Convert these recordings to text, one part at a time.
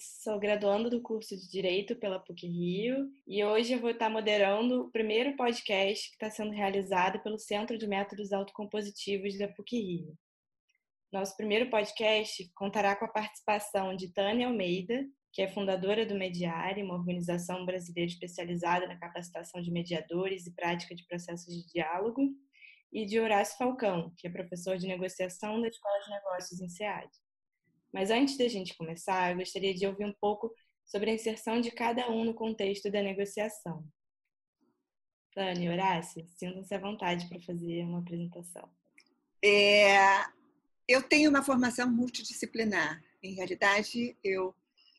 Sou graduando do curso de Direito pela PUC Rio e hoje eu vou estar moderando o primeiro podcast que está sendo realizado pelo Centro de Métodos Autocompositivos da PUC Rio. Nosso primeiro podcast contará com a participação de Tânia Almeida, que é fundadora do Mediare, uma organização brasileira especializada na capacitação de mediadores e prática de processos de diálogo, e de Horácio Falcão, que é professor de negociação da Escola de Negócios em SEAD. Mas antes da gente começar, eu gostaria de ouvir um pouco sobre a inserção de cada um no contexto da negociação. Tânia, Horácio, sintam-se à vontade para fazer uma apresentação. É, eu tenho uma formação multidisciplinar. Em realidade, eu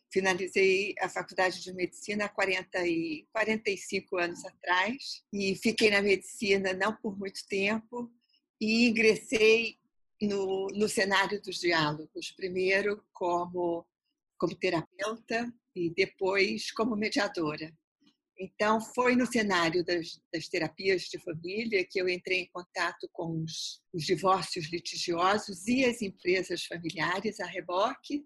finalizei a faculdade de medicina há 40 e 45 anos atrás e fiquei na medicina não por muito tempo e ingressei no, no cenário dos diálogos, primeiro como, como terapeuta e depois como mediadora. Então, foi no cenário das, das, terapias de família que eu entrei em contato com os, os, divórcios litigiosos e as empresas familiares a reboque.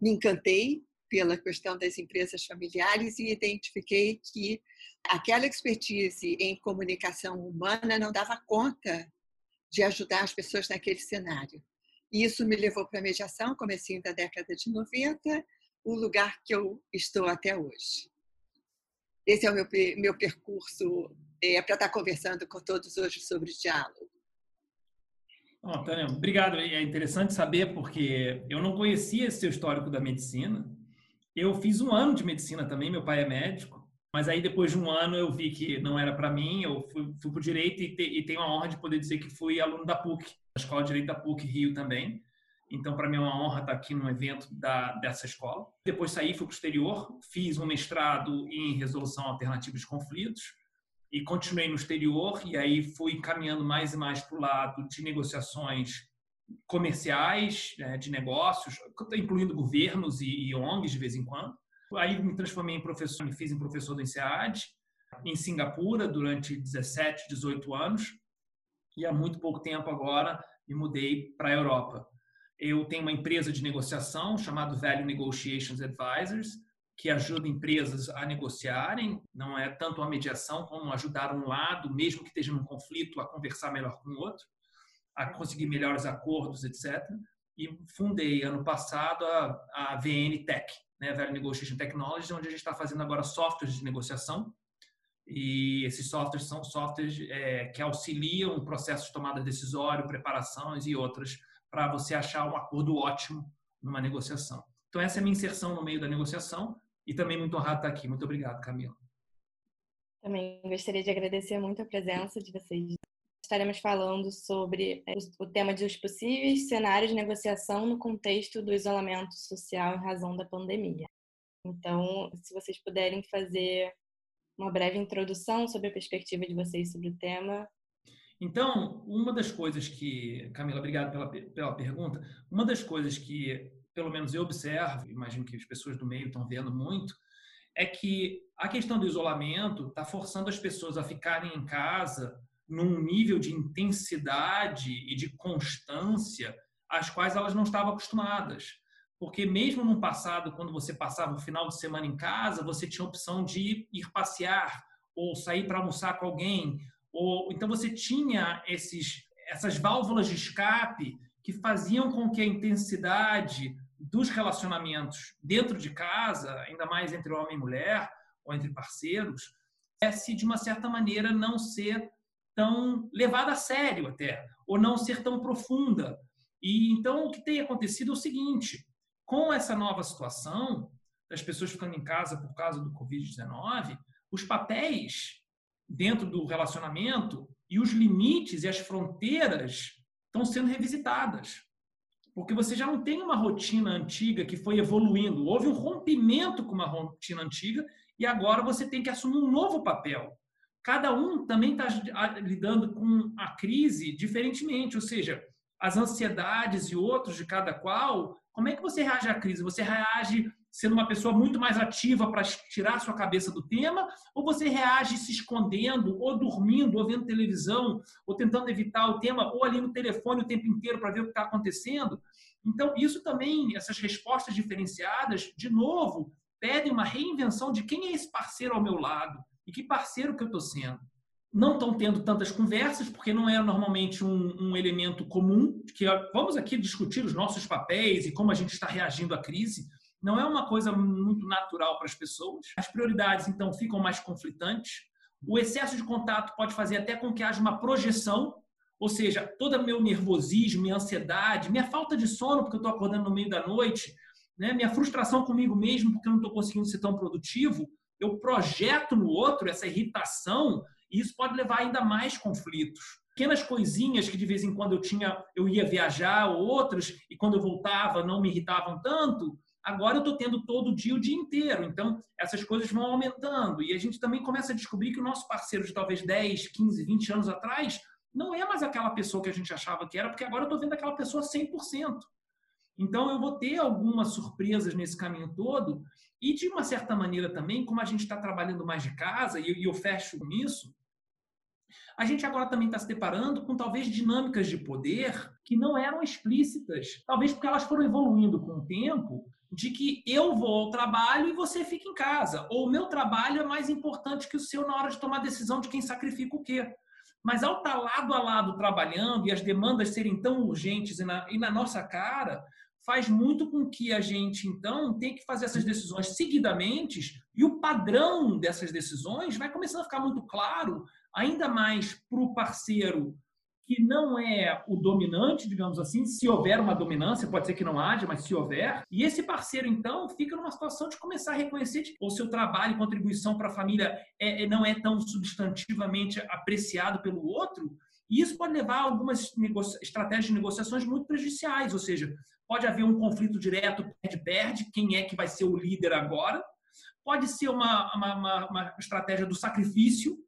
Me encantei pela questão das empresas familiares e identifiquei que aquela expertise em comunicação humana não dava conta de ajudar as pessoas naquele cenário. E isso me levou para a mediação, comecinho da década de 90, o lugar que eu estou até hoje. Esse é o meu, meu percurso é, para estar conversando com todos hoje sobre diálogo. Oh, Tânia, obrigado. É interessante saber porque eu não conhecia esse seu histórico da medicina. Eu fiz um ano de medicina também, meu pai é médico. Mas aí, depois de um ano, eu vi que não era para mim. Eu fui, fui para o direito e, te, e, tenho a honra de poder dizer que fui aluno da PUC, da Escola de Direito da PUC Rio também. Então, para mim é uma honra estar aqui num evento da, dessa escola. Depois saí, fui para o exterior, fiz um mestrado em resolução alternativa de conflitos e continuei no exterior. E aí fui caminhando mais e mais para o lado de negociações comerciais, né, de negócios, incluindo governos e, e ONGs de vez em quando. Aí me transformei em professor, me fiz em professor do INSEAD, em Singapura, durante 17, 18 anos. E há muito pouco tempo agora me mudei para a Europa. Eu tenho uma empresa de negociação chamada Value Negotiations Advisors, que ajuda empresas a negociarem, não é tanto a mediação como ajudar um lado, mesmo que esteja num conflito, a conversar melhor com o outro, a conseguir melhores acordos, etc. E fundei ano passado a, a VN Tech, né, Value Negotiation Technology, onde a gente está fazendo agora softwares de negociação. E esses softwares são softwares é, que auxiliam o processo de tomada decisório, preparações e outras, para você achar um acordo ótimo numa negociação. Então, essa é a minha inserção no meio da negociação e também muito honrado estar aqui. Muito obrigado, Camila. Também gostaria de agradecer muito a presença de vocês. Estaremos falando sobre é, o tema dos possíveis cenários de negociação no contexto do isolamento social em razão da pandemia. Então, se vocês puderem fazer uma breve introdução sobre a perspectiva de vocês sobre o tema. Então, uma das coisas que, Camila, obrigado pela, pela pergunta. Uma das coisas que, pelo menos eu observo, imagino que as pessoas do meio estão vendo muito, é que a questão do isolamento está forçando as pessoas a ficarem em casa num nível de intensidade e de constância às quais elas não estavam acostumadas. Porque mesmo no passado, quando você passava o final de semana em casa, você tinha a opção de ir passear ou sair para almoçar com alguém, ou então você tinha esses essas válvulas de escape que faziam com que a intensidade dos relacionamentos dentro de casa, ainda mais entre homem e mulher ou entre parceiros, se de uma certa maneira não ser tão levada a sério até, ou não ser tão profunda. E então o que tem acontecido é o seguinte: com essa nova situação das pessoas ficando em casa por causa do Covid-19, os papéis dentro do relacionamento e os limites e as fronteiras estão sendo revisitadas. Porque você já não tem uma rotina antiga que foi evoluindo. Houve um rompimento com uma rotina antiga e agora você tem que assumir um novo papel cada um também está lidando com a crise diferentemente, ou seja, as ansiedades e outros de cada qual. Como é que você reage à crise? Você reage sendo uma pessoa muito mais ativa para tirar sua cabeça do tema, ou você reage se escondendo, ou dormindo, ou vendo televisão, ou tentando evitar o tema, ou ali no telefone o tempo inteiro para ver o que está acontecendo? Então, isso também, essas respostas diferenciadas, de novo, pedem uma reinvenção de quem é esse parceiro ao meu lado e que parceiro que eu estou sendo. Não estão tendo tantas conversas, porque não é normalmente um, um elemento comum, que vamos aqui discutir os nossos papéis e como a gente está reagindo à crise. Não é uma coisa muito natural para as pessoas. As prioridades, então, ficam mais conflitantes. O excesso de contato pode fazer até com que haja uma projeção ou seja, todo meu nervosismo, minha ansiedade, minha falta de sono porque eu estou acordando no meio da noite, né? minha frustração comigo mesmo porque eu não estou conseguindo ser tão produtivo, eu projeto no outro essa irritação e isso pode levar ainda mais conflitos. Pequenas coisinhas que de vez em quando eu tinha, eu ia viajar ou outras e quando eu voltava não me irritavam tanto, agora eu estou tendo todo dia o dia inteiro. Então, essas coisas vão aumentando. E a gente também começa a descobrir que o nosso parceiro de talvez 10, 15, 20 anos atrás não é mais aquela pessoa que a gente achava que era, porque agora eu estou vendo aquela pessoa 100%. Então, eu vou ter algumas surpresas nesse caminho todo. E, de uma certa maneira também, como a gente está trabalhando mais de casa, e eu fecho com isso, a gente agora também está se deparando com talvez dinâmicas de poder que não eram explícitas. Talvez porque elas foram evoluindo com o tempo, de que eu vou ao trabalho e você fica em casa. Ou o meu trabalho é mais importante que o seu na hora de tomar decisão de quem sacrifica o quê. Mas ao estar lado a lado trabalhando e as demandas serem tão urgentes e na, e na nossa cara, faz muito com que a gente, então, tenha que fazer essas decisões seguidamente e o padrão dessas decisões vai começando a ficar muito claro, ainda mais para o parceiro que não é o dominante, digamos assim, se houver uma dominância, pode ser que não haja, mas se houver, e esse parceiro, então, fica numa situação de começar a reconhecer que o seu trabalho e contribuição para a família é, é, não é tão substantivamente apreciado pelo outro, e isso pode levar a algumas estratégias de negociações muito prejudiciais, ou seja, pode haver um conflito direto, perde-perde, quem é que vai ser o líder agora, pode ser uma, uma, uma, uma estratégia do sacrifício,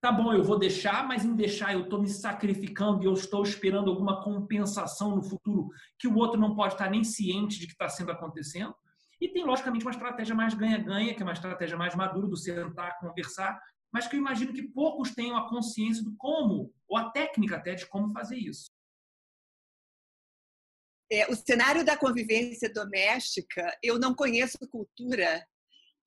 tá bom, eu vou deixar, mas em deixar eu estou me sacrificando e eu estou esperando alguma compensação no futuro que o outro não pode estar nem ciente de que está sendo acontecendo. E tem, logicamente, uma estratégia mais ganha-ganha, que é uma estratégia mais madura do sentar, conversar, mas que eu imagino que poucos tenham a consciência do como, ou a técnica até de como fazer isso. É, o cenário da convivência doméstica, eu não conheço cultura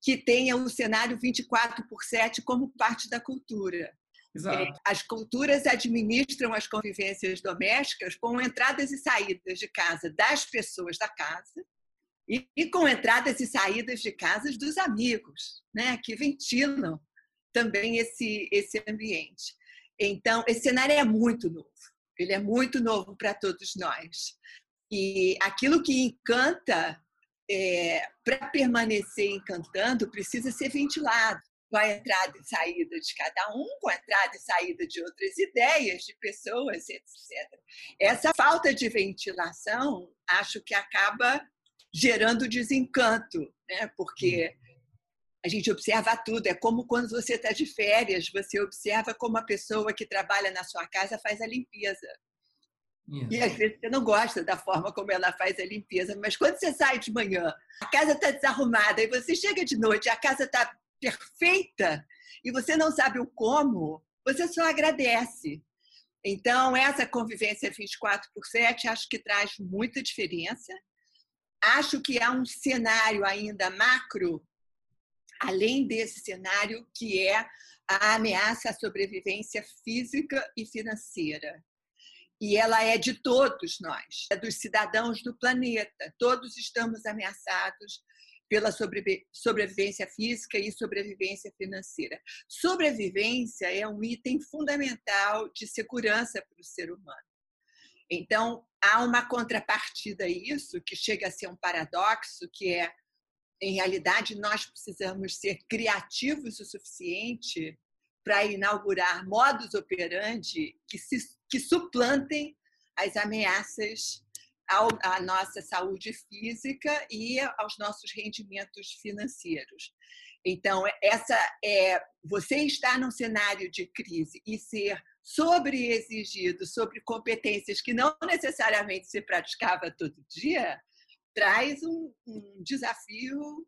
que tenha o cenário 24 por 7 como parte da cultura. Exato. É, as culturas administram as convivências domésticas com entradas e saídas de casa das pessoas da casa e, com entradas e saídas de casas dos amigos, né, que ventilam também esse, esse ambiente. Então, esse cenário é muito novo, ele é muito novo para todos nós. E aquilo que encanta é, para permanecer encantando, precisa ser ventilado com a entrada e saída de cada um, com a entrada e saída de outras ideias, de pessoas, etc. Essa falta de ventilação, acho que acaba gerando desencanto, né? porque a gente observa tudo. É como quando você está de férias, você observa como a pessoa que trabalha na sua casa faz a limpeza. E às vezes você não gosta da forma como ela faz a limpeza, mas quando você sai de manhã, a casa está desarrumada, e você chega de noite, a casa está perfeita, e você não sabe o como, você só agradece. Então, essa convivência 24 por 7 acho que traz muita diferença. Acho que há um cenário ainda macro, além desse cenário, que é a ameaça à sobrevivência física e financeira e ela é de todos nós, é dos cidadãos do planeta. Todos estamos ameaçados pela sobrevivência física e sobrevivência financeira. Sobrevivência é um item fundamental de segurança para o ser humano. Então, há uma contrapartida a isso, que chega a ser um paradoxo, que é, em realidade, nós precisamos ser criativos o suficiente para inaugurar modos operandi que, se, que suplantem as ameaças ao, à nossa saúde física e aos nossos rendimentos financeiros. Então, essa é você estar num cenário de crise e ser sobreexigido sobre competências que não necessariamente se praticava todo dia, traz um, um desafio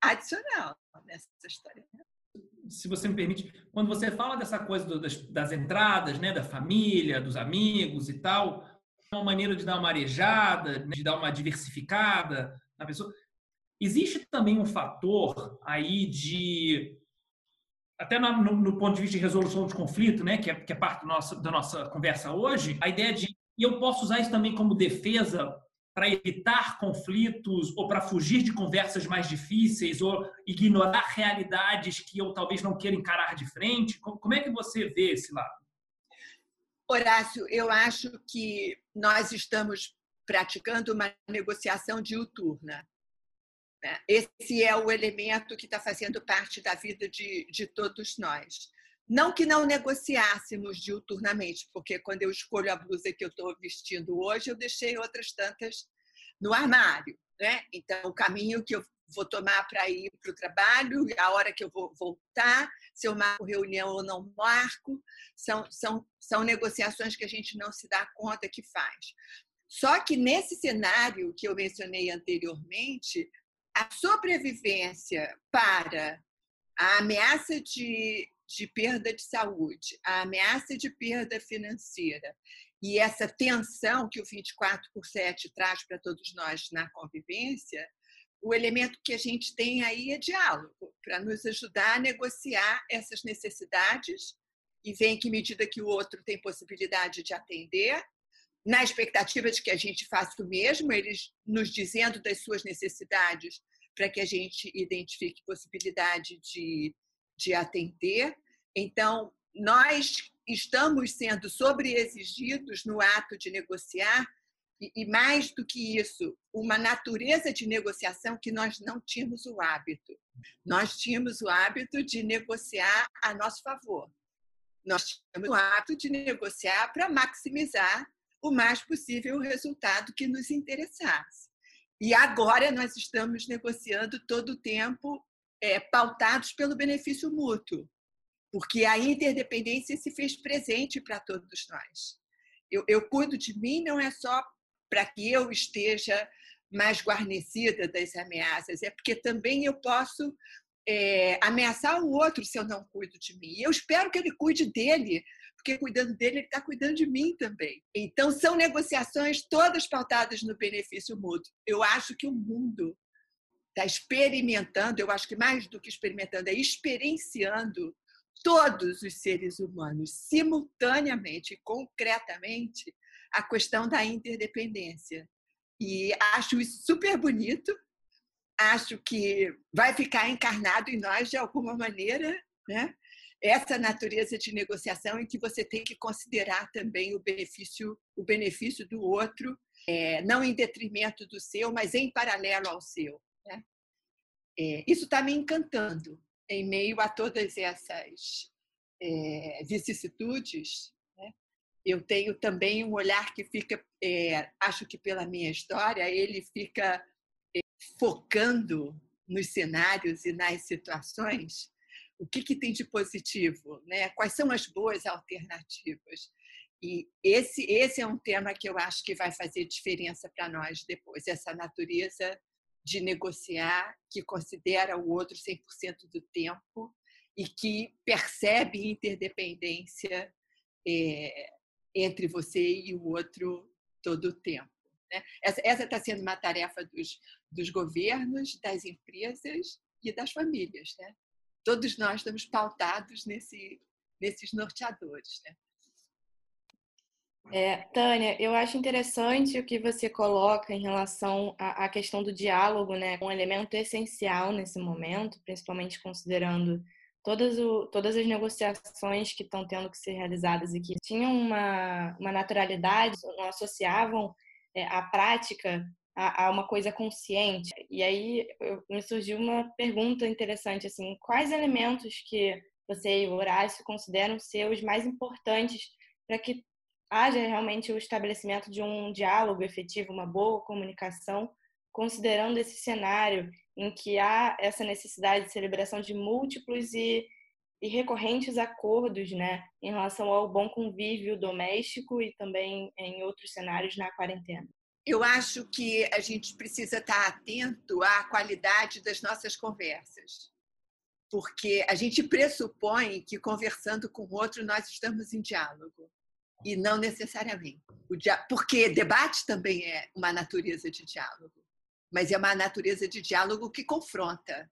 adicional nessa história. Né? se você me permite, quando você fala dessa coisa do, das, das, entradas, né, da família, dos amigos e tal, uma maneira de dar uma arejada, né, de dar uma diversificada na pessoa. Existe também um fator aí de até no, no, ponto de vista de resolução de conflito, né, que é, que é parte da nossa conversa hoje, a ideia de e eu posso usar isso também como defesa para evitar conflitos ou para fugir de conversas mais difíceis ou ignorar realidades que eu talvez não queira encarar de frente? Como é que você vê esse lado? Horácio, eu acho que nós estamos praticando uma negociação diuturna. Né? Esse é o elemento que está fazendo parte da vida de, de todos nós. Não que não negociássemos diuturnamente, porque quando eu escolho a blusa que eu estou vestindo hoje, eu deixei outras tantas no armário. Né? Então, o caminho que eu vou tomar para ir para o trabalho, a hora que eu vou voltar, se eu marco reunião ou não marco, são, são, são negociações que a gente não se dá conta que faz. Só que nesse cenário que eu mencionei anteriormente, a sobrevivência para a ameaça de de perda de saúde, a ameaça de perda financeira e essa tensão que o 24 por 7 traz para todos nós na convivência, o elemento que a gente tem aí é diálogo, para nos ajudar a negociar essas necessidades e ver em que medida que o outro tem possibilidade de atender, na expectativa de que a gente faça o mesmo, eles nos dizendo das suas necessidades, para que a gente identifique possibilidade de de atender. Então, nós estamos sendo sobreexigidos no ato de negociar, e, mais do que isso, uma natureza de negociação que nós não tínhamos o hábito. Nós tínhamos o hábito de negociar a nosso favor. Nós tínhamos o hábito de negociar para maximizar o mais possível o resultado que nos interessasse. E agora nós estamos negociando todo o tempo é, pautados pelo benefício mútuo, porque a interdependência se fez presente para todos nós. Eu, eu cuido de mim não é só para que eu esteja mais guarnecida das ameaças, é porque também eu posso é, ameaçar o outro se eu não cuido de mim. Eu espero que ele cuide dele, porque cuidando dele, ele está cuidando de mim também. Então, são negociações todas pautadas no benefício mútuo. Eu acho que o mundo está experimentando, eu acho que mais do que experimentando, é experienciando todos os seres humanos simultaneamente, concretamente, a questão da interdependência. E acho isso super bonito, acho que vai ficar encarnado em nós de alguma maneira, né? Essa natureza de negociação em que você tem que considerar também o benefício, o benefício do outro, é, não em detrimento do seu, mas em paralelo ao seu. Né? É, isso está me encantando em meio a todas essas é, vicissitudes. Né? Eu tenho também um olhar que fica, é, acho que pela minha história, ele fica é, focando nos cenários e nas situações o que, que tem de positivo, né? quais são as boas alternativas. E esse, esse é um tema que eu acho que vai fazer diferença para nós depois, essa natureza de negociar, que considera o outro 100% do tempo e que percebe interdependência é, entre você e o outro todo o tempo. Né? Essa está sendo uma tarefa dos, dos governos, das empresas e das famílias. Né? Todos nós estamos pautados nesse, nesses norteadores. Né? É, Tânia, eu acho interessante o que você coloca em relação à, questão do diálogo, né? Um elemento essencial nesse momento, principalmente considerando todas, o, todas as negociações que estão tendo que ser realizadas e que tinham uma, uma naturalidade, não associavam é, a prática a, a, uma coisa consciente. E aí eu, me surgiu uma pergunta interessante, assim, quais elementos que você e o Horácio consideram ser os mais importantes para que haja realmente o estabelecimento de um diálogo efetivo, uma boa comunicação, considerando esse cenário em que há essa necessidade de celebração de múltiplos e, e recorrentes acordos né, em relação ao bom convívio doméstico e também em outros cenários na quarentena. Eu acho que a gente precisa estar atento à qualidade das nossas conversas, porque a gente pressupõe que conversando com o outro nós estamos em diálogo e não necessariamente. O dia... Porque debate também é uma natureza de diálogo, mas é uma natureza de diálogo que confronta,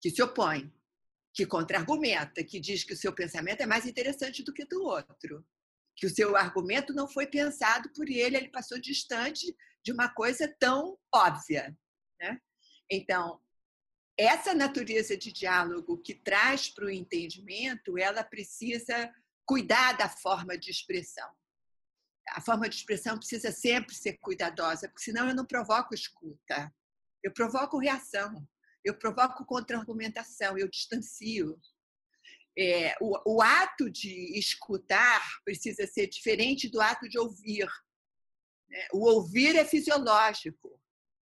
que se opõe, que contra-argumenta, que diz que o seu pensamento é mais interessante do que do outro, que o seu argumento não foi pensado por ele, ele passou distante de uma coisa tão óbvia. Né? Então, essa natureza de diálogo que traz para o entendimento, ela precisa cuidar da forma de expressão. A forma de expressão precisa sempre ser cuidadosa, porque senão eu não provoco escuta. Eu provoco reação, eu provoco contra-argumentação, eu distancio. É, o, o ato de escutar precisa ser diferente do ato de ouvir. Né? O ouvir é fisiológico,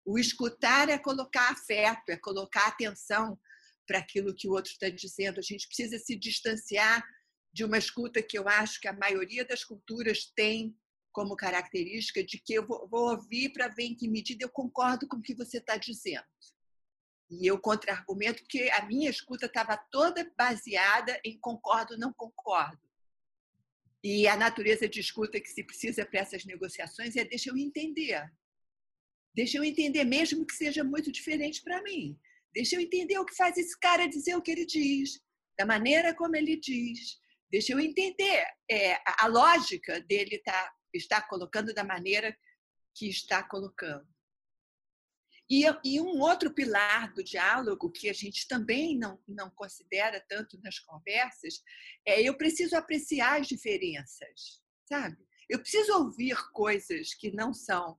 o escutar é colocar afeto, é colocar atenção para aquilo que o outro está dizendo. A gente precisa se distanciar de uma escuta que eu acho que a maioria das culturas tem como característica de que eu vou, ouvir para ver em que medida eu concordo com o que você está dizendo. E eu contra-argumento porque a minha escuta estava toda baseada em concordo, não concordo. E a natureza de escuta que se precisa para essas negociações é deixa eu entender. Deixa eu entender, mesmo que seja muito diferente para mim. Deixa eu entender o que faz esse cara dizer o que ele diz, da maneira como ele diz. Deixa eu entender é, a lógica dele tá, estar colocando da maneira que está colocando. E, e, um outro pilar do diálogo que a gente também não, não considera tanto nas conversas é eu preciso apreciar as diferenças, sabe? Eu preciso ouvir coisas que não são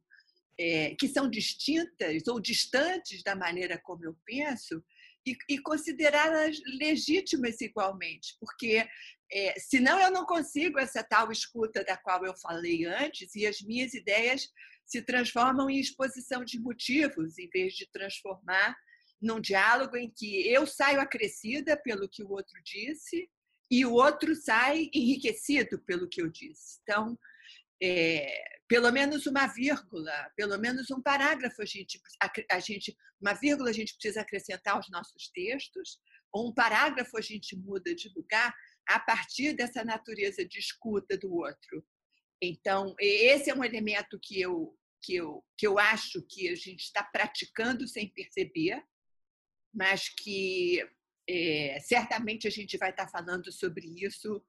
é, que são distintas ou distantes da maneira como eu penso e, e considerá-las legítimas igualmente, porque é, senão eu não consigo essa tal escuta da qual eu falei antes e as minhas ideias se transformam em exposição de motivos em vez de transformar num diálogo em que eu saio acrescida pelo que o outro disse e o outro sai enriquecido pelo que eu disse. Então, é, pelo menos uma vírgula, pelo menos um parágrafo a gente, a, gente, uma vírgula a gente precisa acrescentar aos nossos textos, ou um parágrafo a gente muda de lugar a partir dessa natureza de escuta do outro. Então, esse é um elemento que eu que eu que eu acho que a gente está praticando sem perceber, mas que é, certamente a gente vai estar falando sobre isso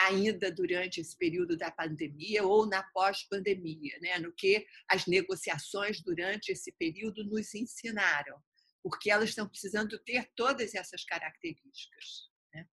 ainda durante esse período da pandemia ou na pós-pandemia, né? no que as negociações durante esse período nos ensinaram, porque elas estão precisando ter todas essas características. Né?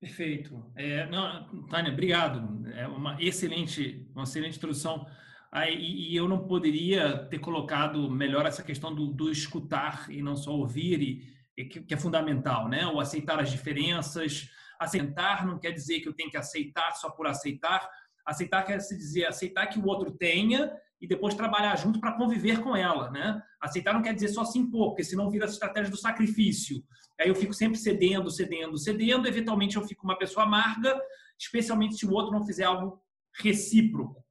Perfeito. É, não, Tânia, obrigado. É uma excelente, uma excelente introdução. Aí, e eu não poderia ter colocado melhor essa questão do, do escutar e não só ouvir, e, e que, que é fundamental, né? O aceitar as diferenças, Aceitar não quer dizer que eu tenho que aceitar só por aceitar. Aceitar quer dizer aceitar que o outro tenha e depois trabalhar junto para conviver com ela, né? Aceitar não quer dizer só se impor, porque senão vira a estratégia do sacrifício. Aí eu fico sempre cedendo, cedendo, cedendo, eventualmente eu fico uma pessoa amarga, especialmente se o outro não fizer algo recíproco.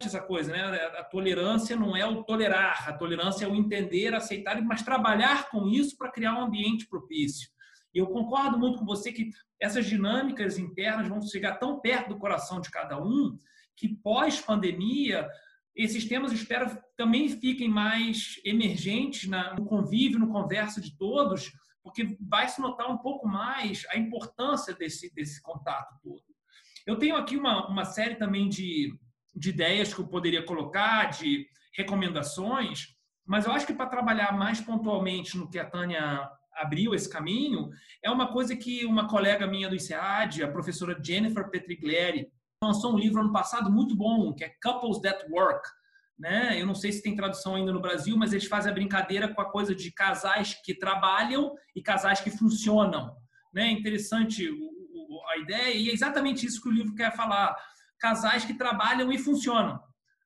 Essa coisa, né? A tolerância não é o tolerar, a tolerância é o entender, aceitar, mas trabalhar com isso para criar um ambiente propício. E eu concordo muito com você que essas dinâmicas internas vão chegar tão perto do coração de cada um que pós-pandemia esses temas espero também fiquem mais emergentes no convívio, no conversa de todos, porque vai se notar um pouco mais a importância desse, desse contato todo. Eu tenho aqui uma, uma série também de, de ideias que eu poderia colocar, de recomendações, mas eu acho que para trabalhar mais pontualmente no que a Tânia abriu esse caminho é uma coisa que uma colega minha do INSEAD, a professora Jennifer Petriglieri, lançou um livro ano passado muito bom, que é Couples That Work. Né? Eu não sei se tem tradução ainda no Brasil, mas eles fazem a brincadeira com a coisa de casais que trabalham e casais que funcionam. Né? Interessante a ideia e é exatamente isso que o livro quer falar. Casais que trabalham e funcionam.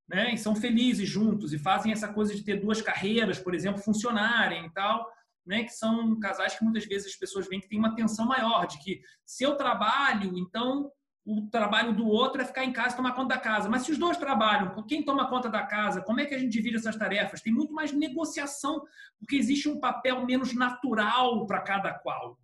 Né? E são felizes juntos e fazem essa coisa de ter duas carreiras, por exemplo, funcionarem e tal né, que são casais que muitas vezes as pessoas veem que tem uma tensão maior, de que se eu trabalho, então o trabalho do outro é ficar em casa e tomar conta da casa. Mas se os dois trabalham, quem toma conta da casa? Como é que a gente divide essas tarefas? Tem muito mais negociação, porque existe um papel menos natural para cada qual.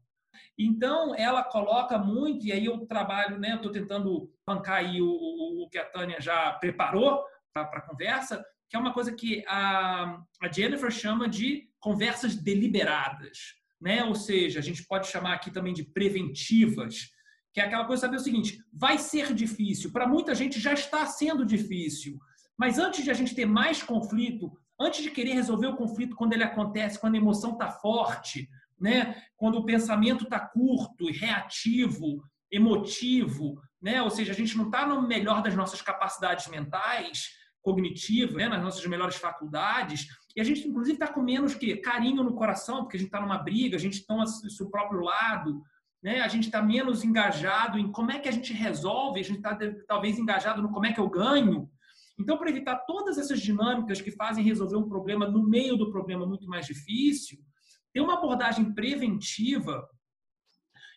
Então, ela coloca muito, e aí eu trabalho, né? Estou tentando bancar aí o, o, o, que a Tânia já preparou, a conversa, que é uma coisa que a, a Jennifer chama de conversas deliberadas. Né? Ou seja, a gente pode chamar aqui também de preventivas, que é aquela coisa saber o seguinte: vai ser difícil. Para muita gente já está sendo difícil. Mas antes de a gente ter mais conflito, antes de querer resolver o conflito quando ele acontece, quando a emoção está forte, né? quando o pensamento está curto reativo, emotivo, né? ou seja, a gente não está no melhor das nossas capacidades mentais, cognitivas, né? nas nossas melhores faculdades, e a gente, inclusive, está com menos que carinho no coração, porque a gente está numa briga, a gente está do próprio lado, né? a gente está menos engajado em como é que a gente resolve, a gente está talvez engajado no como é que eu ganho, então, para evitar todas essas dinâmicas que fazem resolver um problema no meio do problema muito mais difícil, tem uma abordagem preventiva.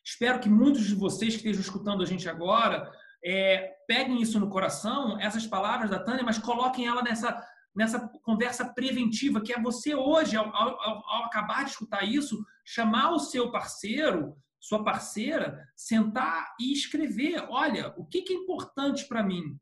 Espero que muitos de vocês que estejam escutando a gente agora é, peguem isso no coração, essas palavras da Tânia, mas coloquem ela nessa, nessa conversa preventiva, que é você hoje, ao, ao, ao acabar de escutar isso, chamar o seu parceiro, sua parceira, sentar e escrever: olha, o que é importante para mim?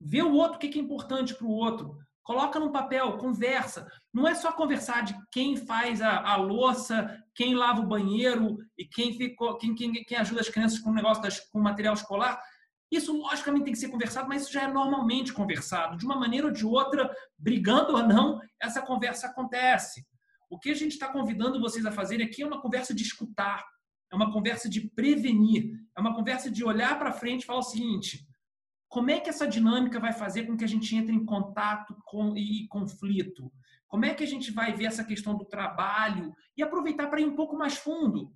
Vê o outro, o que é importante para o outro. Coloca no papel, conversa. Não é só conversar de quem faz a, a louça, quem lava o banheiro e quem, ficou, quem, quem, quem ajuda as crianças com o negócio das, com material escolar. Isso, logicamente, tem que ser conversado, mas isso já é normalmente conversado. De uma maneira ou de outra, brigando ou não, essa conversa acontece. O que a gente está convidando vocês a fazer aqui é uma conversa de escutar, é uma conversa de prevenir, é uma conversa de olhar para frente e falar o seguinte: como é que essa dinâmica vai fazer com que a gente entre em contato com, e conflito? Como é que a gente vai ver essa questão do trabalho e aproveitar para ir um pouco mais fundo?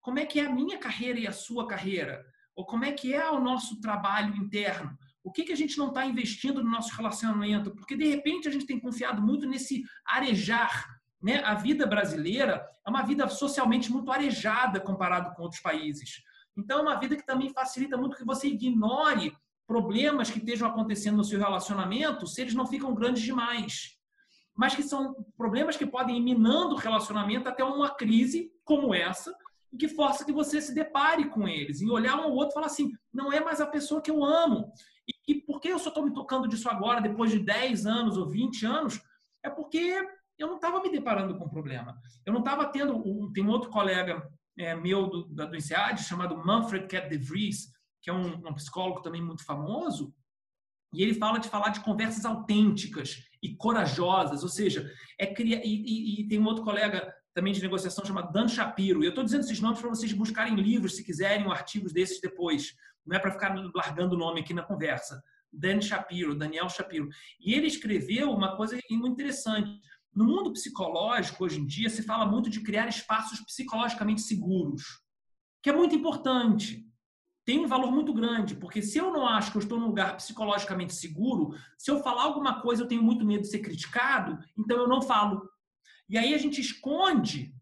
Como é que é a minha carreira e a sua carreira? Ou como é que é o nosso trabalho interno? O que, que a gente não está investindo no nosso relacionamento? Porque, de repente, a gente tem confiado muito nesse arejar. Né? A vida brasileira é uma vida socialmente muito arejada comparado com outros países. Então, é uma vida que também facilita muito que você ignore problemas que estejam acontecendo no seu relacionamento se eles não ficam grandes demais. Mas que são problemas que podem ir minando o relacionamento até uma crise como essa, e que força que você se depare com eles. E olhar um ao outro e falar assim: não é mais a pessoa que eu amo. E, e por que eu só estou me tocando disso agora, depois de 10 anos ou 20 anos? É porque eu não estava me deparando com o problema. Eu não estava tendo. Um, tem um outro colega é, meu do, do INSEAD chamado Manfred Cat de Vries, que é um, um psicólogo também muito famoso, e ele fala de falar de conversas autênticas e corajosas, ou seja, é criar. E, e, e, tem um outro colega também de negociação chamado Dan Shapiro. E eu estou dizendo esses nomes para vocês buscarem livros, se quiserem, ou artigos desses depois. Não é para ficar largando o nome aqui na conversa. Dan Shapiro, Daniel Shapiro. E ele escreveu uma coisa muito interessante. No mundo psicológico, hoje em dia, se fala muito de criar espaços psicologicamente seguros, que é muito importante tem um valor muito grande, porque se eu não acho que eu estou num lugar psicologicamente seguro, se eu falar alguma coisa eu tenho muito medo de ser criticado, então eu não falo. E aí a gente esconde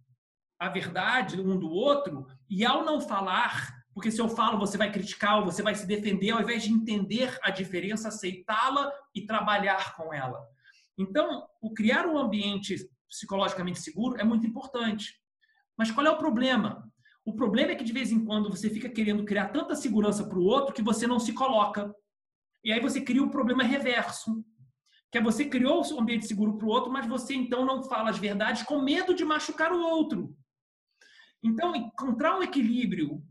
a verdade um do outro, e ao não falar, porque se eu falo você vai criticar ou você vai se defender, ao invés de entender a diferença, aceitá-la e trabalhar com ela. Então, o criar um ambiente psicologicamente seguro é muito importante. Mas qual é o problema? O problema é que de vez em quando você fica querendo criar tanta segurança para o outro que você não se coloca. E aí você cria um problema reverso, que é você criou um ambiente seguro para o outro, mas você então não fala as verdades com medo de machucar o outro. Então, encontrar um equilíbrio,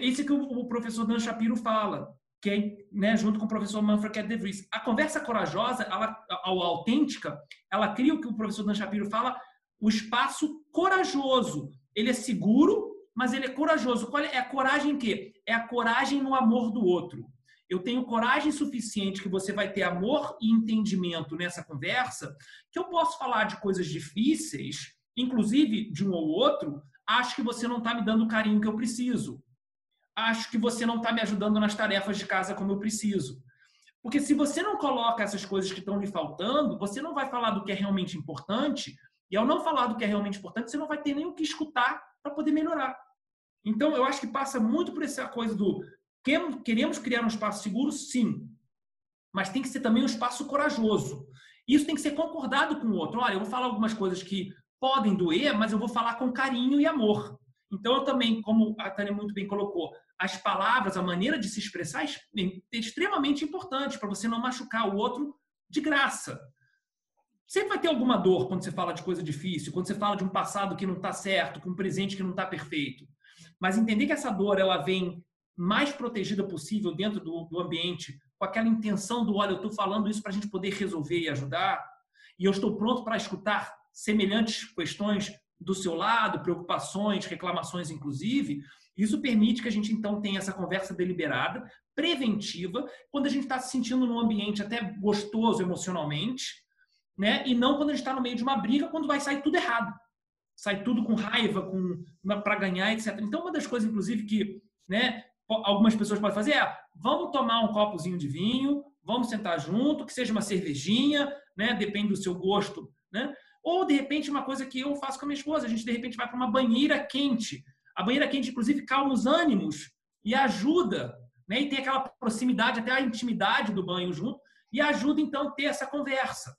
esse que o professor Dan Shapiro fala, que é, né, junto com o professor Manfred De Vries. A conversa corajosa, ela, a autêntica, ela cria o que o professor Dan Shapiro fala, o espaço corajoso. Ele é seguro, mas ele é corajoso. Qual é, é a coragem que? É a coragem no amor do outro. Eu tenho coragem suficiente que você vai ter amor e entendimento nessa conversa, que eu posso falar de coisas difíceis, inclusive de um ou outro, acho que você não está me dando o carinho que eu preciso. Acho que você não está me ajudando nas tarefas de casa como eu preciso. Porque se você não coloca essas coisas que estão lhe faltando, você não vai falar do que é realmente importante, e ao não falar do que é realmente importante, você não vai ter nem o que escutar para poder melhorar. Então, eu acho que passa muito por essa coisa do queremos criar um espaço seguro, sim, mas tem que ser também um espaço corajoso. Isso tem que ser concordado com o outro. Olha, eu vou falar algumas coisas que podem doer, mas eu vou falar com carinho e amor. Então, eu também, como a Tânia muito bem colocou, as palavras, a maneira de se expressar é extremamente importante para você não machucar o outro de graça. Sempre vai ter alguma dor quando você fala de coisa difícil, quando você fala de um passado que não está certo, com um presente que não está perfeito. Mas entender que essa dor ela vem mais protegida possível dentro do, do ambiente, com aquela intenção do, olha, eu estou falando isso para a gente poder resolver e ajudar, e eu estou pronto para escutar semelhantes questões do seu lado, preocupações, reclamações, inclusive, isso permite que a gente então tenha essa conversa deliberada, preventiva, quando a gente está se sentindo num ambiente até gostoso emocionalmente, né? E não quando a gente está no meio de uma briga, quando vai sair tudo errado. Sai tudo com raiva, com para ganhar, etc. Então, uma das coisas, inclusive, que né, algumas pessoas podem fazer é vamos tomar um copozinho de vinho, vamos sentar junto, que seja uma cervejinha, né? Depende do seu gosto, né? Ou, de repente, uma coisa que eu faço com a minha esposa, a gente, de repente, vai para uma banheira quente. A banheira quente, inclusive, calma os ânimos e ajuda, né? E tem aquela proximidade, até a intimidade do banho junto, e ajuda, então, a ter essa conversa.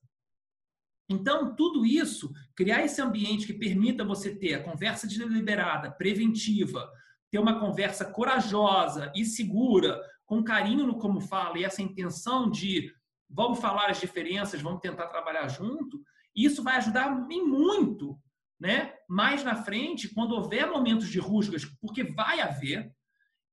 Então, tudo isso, criar esse ambiente que permita você ter a conversa deliberada, preventiva, ter uma conversa corajosa e segura, com carinho no como fala e essa intenção de vamos falar as diferenças, vamos tentar trabalhar junto, isso vai ajudar em muito, né? Mais na frente, quando houver momentos de rusgas, porque vai haver,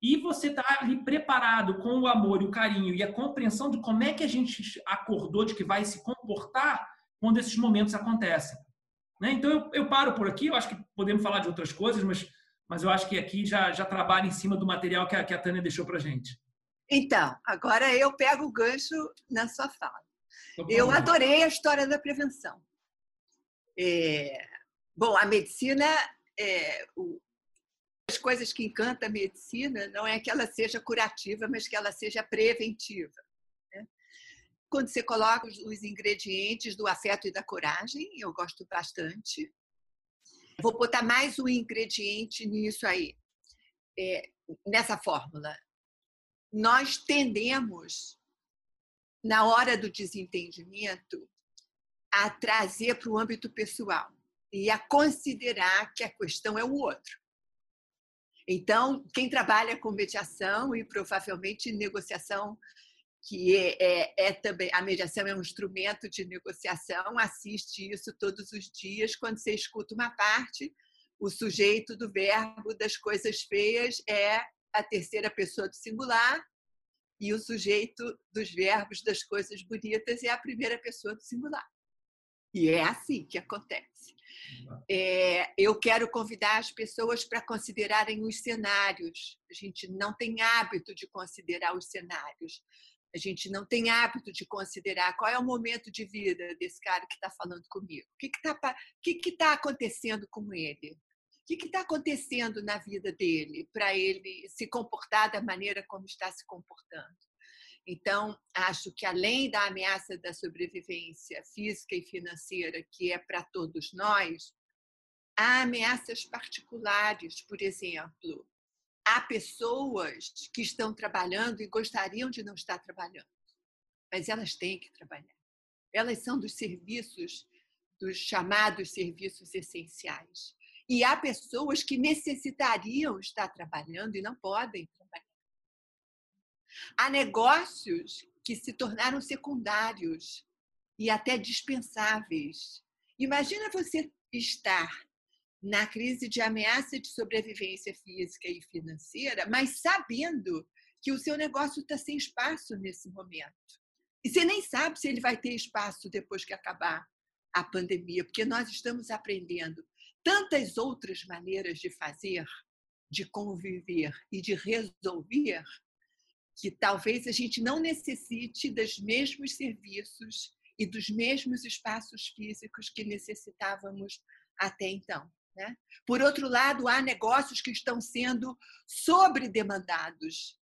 e você está ali preparado com o amor e o carinho e a compreensão de como é que a gente acordou de que vai se comportar quando esses momentos acontecem. Né? Então, eu, eu, paro por aqui. Eu acho que podemos falar de outras coisas, mas, mas eu acho que aqui já, já trabalha em cima do material que a, que a Tânia deixou para gente. Então, agora eu pego o gancho na sua fala. Eu adorei a história da prevenção. É, bom, a medicina, é, o, as coisas que encantam a medicina não é que ela seja curativa, mas que ela seja preventiva quando você coloca os ingredientes do afeto e da coragem, eu gosto bastante. Vou botar mais um ingrediente nisso aí, é, nessa fórmula. Nós tendemos, na hora do desentendimento, a trazer para o âmbito pessoal e a considerar que a questão é o outro. Então, quem trabalha com mediação e provavelmente negociação que é, é, é, também a mediação é um instrumento de negociação, assiste isso todos os dias quando você escuta uma parte, o sujeito do verbo das coisas feias é a terceira pessoa do singular e o sujeito dos verbos das coisas bonitas é a primeira pessoa do singular. E é assim que acontece. É, eu quero convidar as pessoas para considerarem os cenários. A gente não tem hábito de considerar os cenários. A gente não tem hábito de considerar qual é o momento de vida desse cara que está falando comigo. O que está que que tá acontecendo com ele? O que está acontecendo na vida dele para ele se comportar da maneira como está se comportando? Então, acho que além da ameaça da sobrevivência física e financeira, que é para todos nós, há ameaças particulares, por exemplo, há pessoas que estão trabalhando e gostariam de não estar trabalhando, mas elas têm que trabalhar. Elas são dos serviços, dos chamados serviços essenciais. E há pessoas que necessitariam estar trabalhando e não podem trabalhar. Há negócios que se tornaram secundários e até dispensáveis. Imagina você estar na crise de ameaça de sobrevivência física e financeira, mas sabendo que o seu negócio está sem espaço nesse momento. E você nem sabe se ele vai ter espaço depois que acabar a pandemia, porque nós estamos aprendendo tantas outras maneiras de fazer, de conviver e de resolver, que talvez a gente não necessite dos mesmos serviços e dos mesmos espaços físicos que necessitávamos até então. Né? Por outro lado, há negócios que estão sendo sobredemandados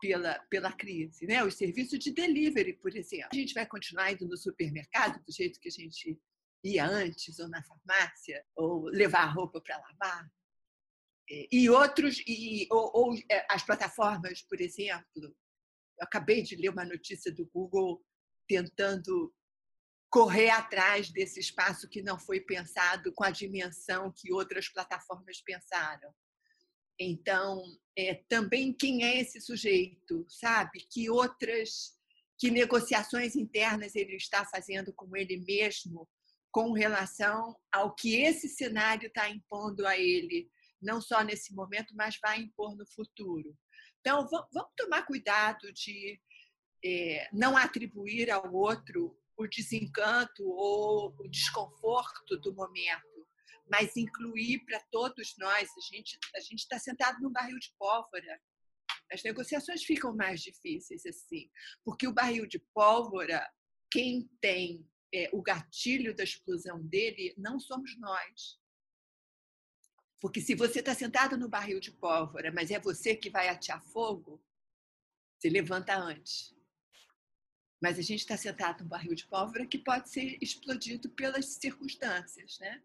pela, pela crise. Né? Os serviços de delivery, por exemplo. A gente vai continuar indo no supermercado do jeito que a gente ia antes, ou na farmácia, ou levar a roupa para lavar. E outros, e, ou, ou é, as plataformas, por exemplo. Eu acabei de ler uma notícia do Google tentando correr atrás desse espaço que não foi pensado com a dimensão que outras plataformas pensaram. Então, é, também quem é esse sujeito, sabe? Que outras que negociações internas ele está fazendo com ele mesmo com relação ao que esse cenário está impondo a ele, não só nesse momento, mas vai impor no futuro. Então, vamos tomar cuidado de é, não atribuir ao outro o desencanto ou o desconforto do momento, mas incluir para todos nós. A gente a gente está sentado num barril de pólvora. As negociações ficam mais difíceis assim, porque o barril de pólvora, quem tem é, o gatilho da explosão dele, não somos nós. Porque se você está sentado no barril de pólvora, mas é você que vai atear fogo, você levanta antes. Mas a gente está sentado no barril de pólvora que pode ser explodido pelas circunstâncias, né?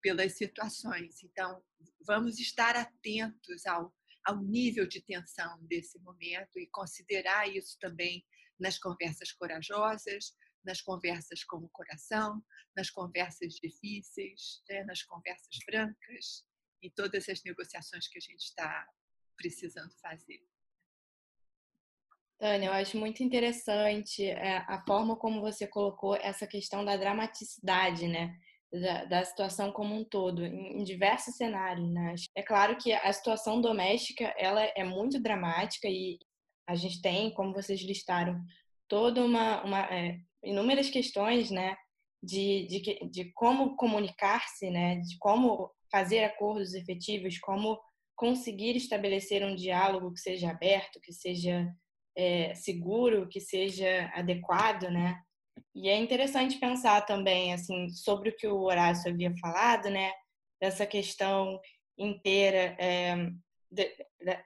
pelas situações. Então, vamos estar atentos ao, ao nível de tensão desse momento e considerar isso também nas conversas corajosas, nas conversas com o coração, nas conversas difíceis, né? nas conversas francas e todas as negociações que a gente está precisando fazer. Tânia, eu acho muito interessante é, a forma como você colocou essa questão da dramaticidade, né? Da, da, situação como um todo, em, em, diversos cenários, né? É claro que a situação doméstica, ela é muito dramática e a gente tem, como vocês listaram, toda uma, uma é, inúmeras questões, né? De, de, de como comunicar-se, né? De como fazer acordos efetivos, como conseguir estabelecer um diálogo que seja aberto, que seja é, seguro, que seja adequado, né? E é interessante pensar também, assim, sobre o que o Horácio havia falado, né? Dessa questão inteira, é, de, de,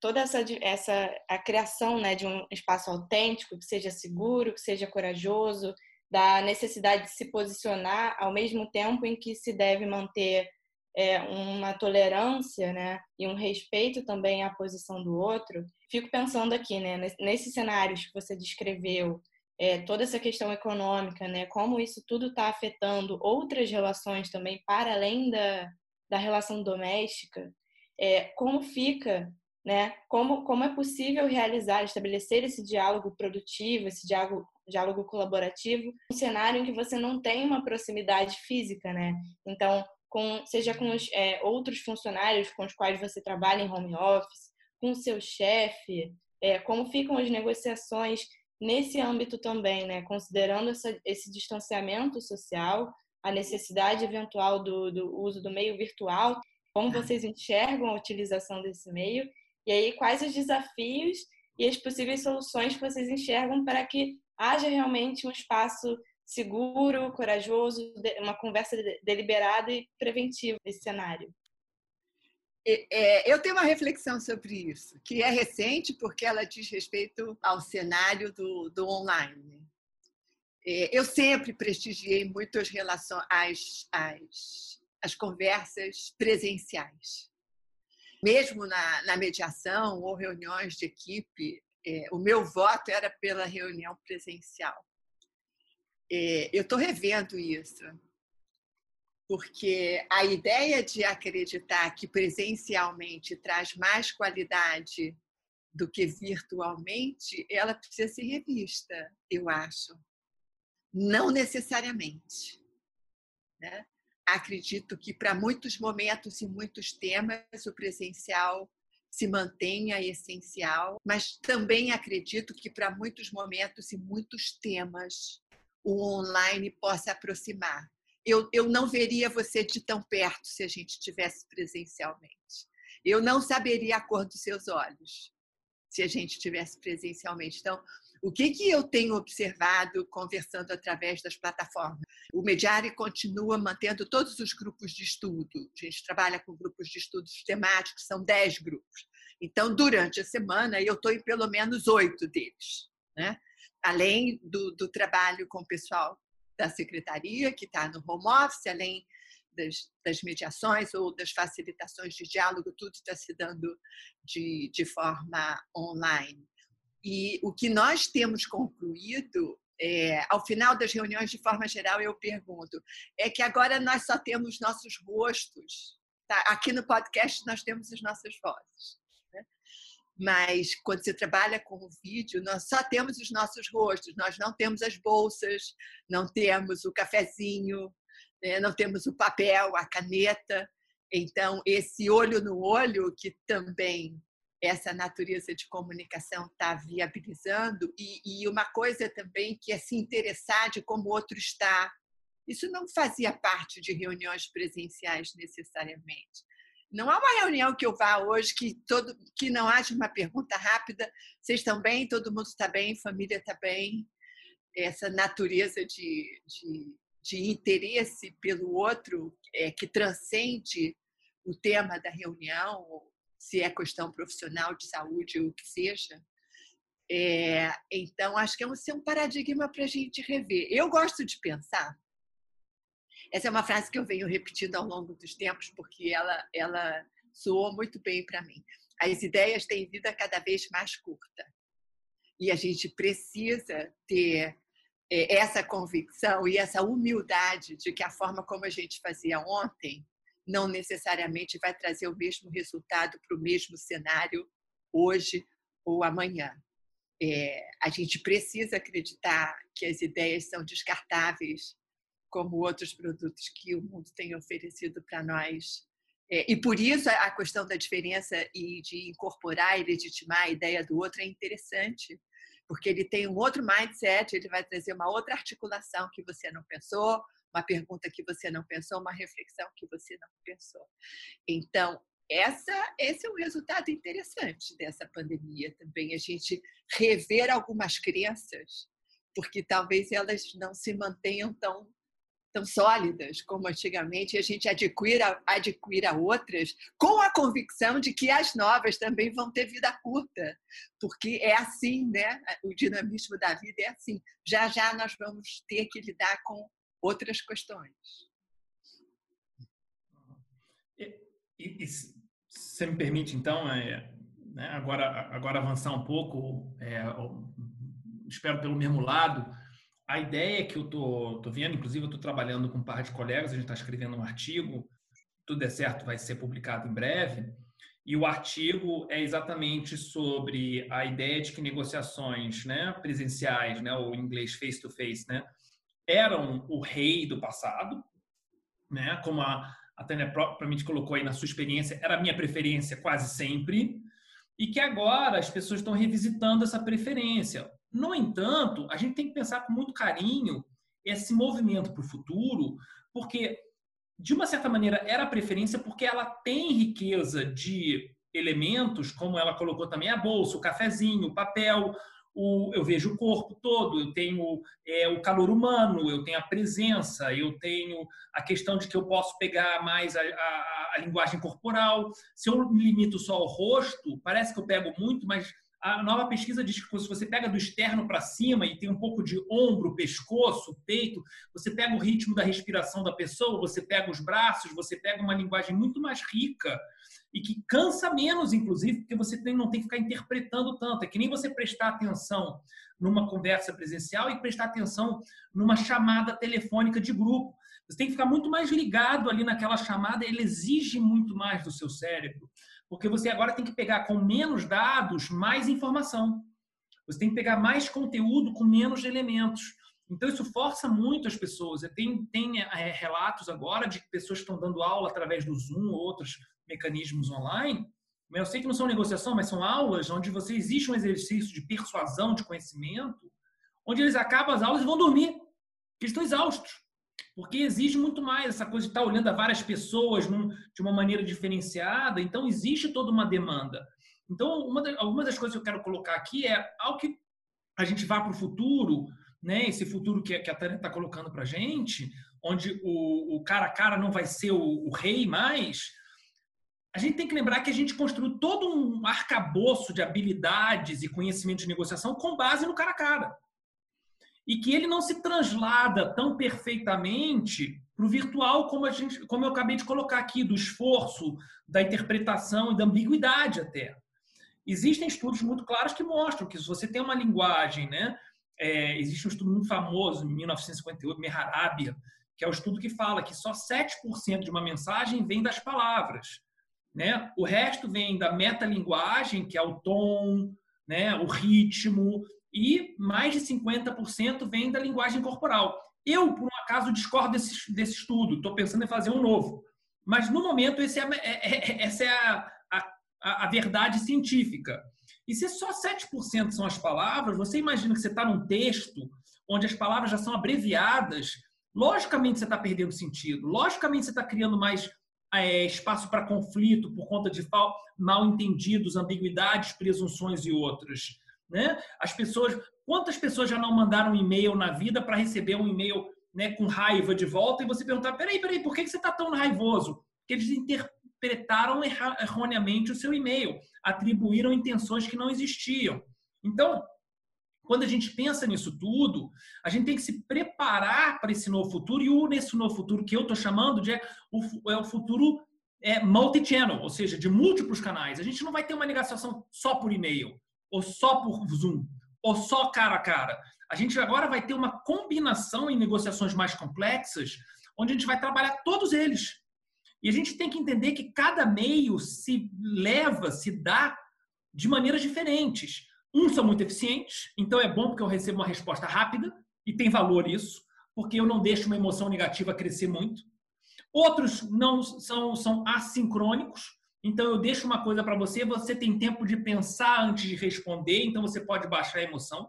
toda essa, essa a criação, né, de um espaço autêntico, que seja seguro, que seja corajoso, da necessidade de se posicionar ao mesmo tempo em que se deve manter é, uma tolerância, né, e um respeito também à posição do outro. Fico pensando aqui, né, nesses cenários que você descreveu, é, toda essa questão econômica, né, como isso tudo está afetando outras relações também para além da, da relação doméstica, é, como fica, né, como, como é possível realizar, estabelecer esse diálogo produtivo, esse diálogo, diálogo colaborativo, um cenário em que você não tem uma proximidade física, né? Então, com, seja com os é, outros funcionários com os quais você trabalha em home office, com o seu chefe, é, como ficam as negociações nesse âmbito também, né? considerando essa, esse distanciamento social, a necessidade eventual do, do uso do meio virtual, como vocês enxergam a utilização desse meio, e aí quais os desafios e as possíveis soluções que vocês enxergam para que haja realmente um espaço seguro, corajoso, uma conversa deliberada e preventiva nesse cenário? É, eu tenho uma reflexão sobre isso, que é recente porque ela diz respeito ao cenário do, do online. É, eu sempre prestigiei muito as, relações, as, as, as conversas presenciais. Mesmo na, na mediação ou reuniões de equipe, é, o meu voto era pela reunião presencial. É, eu estou revendo isso, porque a ideia de acreditar que presencialmente traz mais qualidade do que virtualmente, ela precisa ser revista, eu acho. Não necessariamente. Né? Acredito que para muitos momentos e muitos temas o presencial se mantenha essencial, mas também acredito que para muitos momentos e muitos temas o online possa aproximar. Eu, eu não veria você de tão perto se a gente estivesse presencialmente. Eu não saberia a cor dos seus olhos se a gente estivesse presencialmente. Então, o que, que eu tenho observado conversando através das plataformas? O Mediare continua mantendo todos os grupos de estudo. A gente trabalha com grupos de estudos temáticos, são 10 grupos. Então, durante a semana, eu estou em pelo menos oito deles. Né? Além do, do trabalho com o pessoal da secretaria, que está no home office, além das, das, mediações ou das facilitações de diálogo, tudo está se dando de, de forma online. E o que nós temos concluído, é, ao final das reuniões, de forma geral, eu pergunto, é que agora nós só temos nossos rostos. Tá? Aqui no podcast nós temos as nossas vozes. Né? Mas quando você trabalha com o vídeo, nós só temos os nossos rostos, nós não temos as bolsas, não temos o cafezinho, né? não temos o papel, a caneta. Então, esse olho no olho, que também essa natureza de comunicação está viabilizando, e, e uma coisa também que é se interessar de como o outro está. Isso não fazia parte de reuniões presenciais necessariamente. Não há uma reunião que eu vá hoje que, todo, que não haja uma pergunta rápida. Vocês estão bem? Todo mundo está bem? Família está bem? Essa natureza de, de, de interesse pelo outro é, que transcende o tema da reunião, se é questão profissional, de saúde, ou o que seja. É, então, acho que é um, é um paradigma para a gente rever. Eu gosto de pensar essa é uma frase que eu venho repetindo ao longo dos tempos, porque ela, ela soou muito bem para mim. As ideias têm vida cada vez mais curta. E a gente precisa ter é, essa convicção e essa humildade de que a forma como a gente fazia ontem não necessariamente vai trazer o mesmo resultado para o mesmo cenário hoje ou amanhã. É, a gente precisa acreditar que as ideias são descartáveis como outros produtos que o mundo tem oferecido para nós. É, e por isso a questão da diferença e de incorporar e legitimar a ideia do outro é interessante, porque ele tem um outro mindset, ele vai trazer uma outra articulação que você não pensou, uma pergunta que você não pensou, uma reflexão que você não pensou. Então, essa, esse é um resultado interessante dessa pandemia também, a gente rever algumas crenças, porque talvez elas não se mantenham tão tão sólidas como antigamente, e a gente adquira, adquira outras com a convicção de que as novas também vão ter vida curta, porque é assim, né? O dinamismo da vida é assim. Já já nós vamos ter que lidar com outras questões. E, e, e se me permite, então, é, né, agora, agora avançar um pouco, é, espero pelo mesmo lado, a ideia que eu tô, tô vendo, inclusive eu estou trabalhando com um par de colegas, a gente está escrevendo um artigo, tudo é certo, vai ser publicado em breve, e o artigo é exatamente sobre a ideia de que negociações né, presenciais, né, ou em inglês face-to-face, né, eram o rei do passado, né, como a, a Tânia propriamente colocou aí na sua experiência, era a minha preferência quase sempre, e que agora as pessoas estão revisitando essa preferência. No entanto, a gente tem que pensar com muito carinho esse movimento para o futuro, porque, de uma certa maneira, era a preferência porque ela tem riqueza de elementos, como ela colocou também a bolsa, o cafezinho, o papel, o, eu vejo o corpo todo, eu tenho é, o calor humano, eu tenho a presença, eu tenho a questão de que eu posso pegar mais a, a, a linguagem corporal. Se eu me limito só ao rosto, parece que eu pego muito, mas a nova pesquisa diz que se você pega do externo para cima e tem um pouco de ombro, pescoço, peito, você pega o ritmo da respiração da pessoa, você pega os braços, você pega uma linguagem muito mais rica e que cansa menos, inclusive, porque você não tem que ficar interpretando tanto. É que nem você prestar atenção numa conversa presencial e prestar atenção numa chamada telefônica de grupo. Você tem que ficar muito mais ligado ali naquela chamada, ele exige muito mais do seu cérebro porque você agora tem que pegar com menos dados mais informação. Você tem que pegar mais conteúdo com menos elementos. Então, isso força muito as pessoas. Tem, tem é, relatos agora de pessoas que estão dando aula através do Zoom ou outros mecanismos online. Eu sei que não são negociação, mas são aulas onde você existe um exercício de persuasão, de conhecimento, onde eles acabam as aulas e vão dormir, porque estão exaustos porque exige muito mais essa coisa de estar olhando a várias pessoas num, de uma maneira diferenciada. Então, existe toda uma demanda. Então, uma algumas das coisas que eu quero colocar aqui é ao que a gente vá para o futuro, né? Esse futuro que, que a Tânia está colocando para a gente, onde o, o, cara a cara não vai ser o, o rei mais. A gente tem que lembrar que a gente construiu todo um arcabouço de habilidades e conhecimento de negociação com base no cara a cara e que ele não se translada tão perfeitamente para o virtual como a gente, como eu acabei de colocar aqui, do esforço, da interpretação e da ambiguidade até. Existem estudos muito claros que mostram que se você tem uma linguagem, né, é, existe um estudo muito famoso em 1958, Meharabia, que é o um estudo que fala que só 7% de uma mensagem vem das palavras. Né? O resto vem da metalinguagem, que é o tom, né? o ritmo, e mais de 50% vem da linguagem corporal. Eu, por um acaso, discordo desse, desse estudo, estou pensando em fazer um novo. Mas, no momento, esse é, é, é, essa é a, a, a, verdade científica. E se só 7% são as palavras, você imagina que você está num texto onde as palavras já são abreviadas, logicamente você está perdendo sentido, logicamente você está criando mais é, espaço para conflito por conta de mal entendidos, ambiguidades, presunções e outras. Né? As pessoas, quantas pessoas já não mandaram um e-mail na vida para receber um e-mail né, com raiva de volta e você perguntar: peraí, peraí, por que você está tão raivoso? Porque eles interpretaram erroneamente o seu e-mail, atribuíram intenções que não existiam. Então, quando a gente pensa nisso tudo, a gente tem que se preparar para esse novo futuro, e o nesse novo futuro que eu estou chamando de é o, é o futuro é, multi-channel, ou seja, de múltiplos canais. A gente não vai ter uma negociação só por e-mail, ou só por Zoom, ou só cara a cara. A gente agora vai ter uma combinação em negociações mais complexas, onde a gente vai trabalhar todos eles. E a gente tem que entender que cada meio se leva, se dá de maneiras diferentes. Uns são muito eficientes, então é bom porque eu recebo uma resposta rápida e tem valor isso, porque eu não deixo uma emoção negativa crescer muito. Outros não são, são assincrônicos, então eu deixo uma coisa para você, você tem tempo de pensar antes de responder, então você pode baixar a emoção.